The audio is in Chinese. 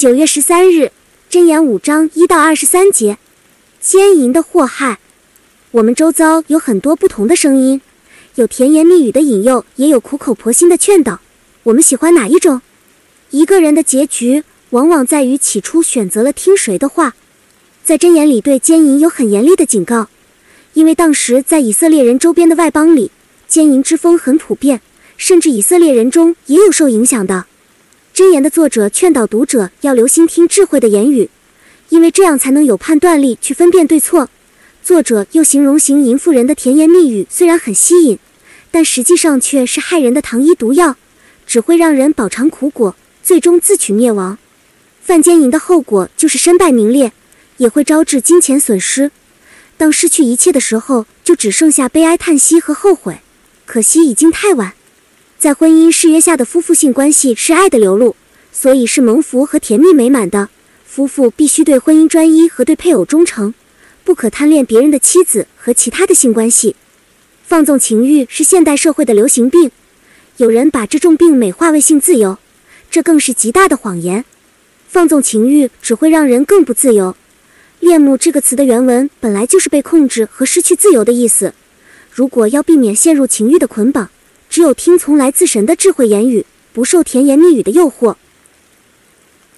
九月十三日，箴言五章一到二十三节，奸淫的祸害。我们周遭有很多不同的声音，有甜言蜜语的引诱，也有苦口婆心的劝导。我们喜欢哪一种？一个人的结局往往在于起初选择了听谁的话。在箴言里对奸淫有很严厉的警告，因为当时在以色列人周边的外邦里，奸淫之风很普遍，甚至以色列人中也有受影响的。箴言的作者劝导读者要留心听智慧的言语，因为这样才能有判断力去分辨对错。作者又形容行淫妇人的甜言蜜语虽然很吸引，但实际上却是害人的糖衣毒药，只会让人饱尝苦果，最终自取灭亡。犯奸淫的后果就是身败名裂，也会招致金钱损失。当失去一切的时候，就只剩下悲哀叹息和后悔，可惜已经太晚。在婚姻誓约下的夫妇性关系是爱的流露，所以是蒙福和甜蜜美满的。夫妇必须对婚姻专一和对配偶忠诚，不可贪恋别人的妻子和其他的性关系。放纵情欲是现代社会的流行病，有人把这重病美化为性自由，这更是极大的谎言。放纵情欲只会让人更不自由。恋慕这个词的原文本来就是被控制和失去自由的意思。如果要避免陷入情欲的捆绑，只有听从来自神的智慧言语，不受甜言蜜语的诱惑。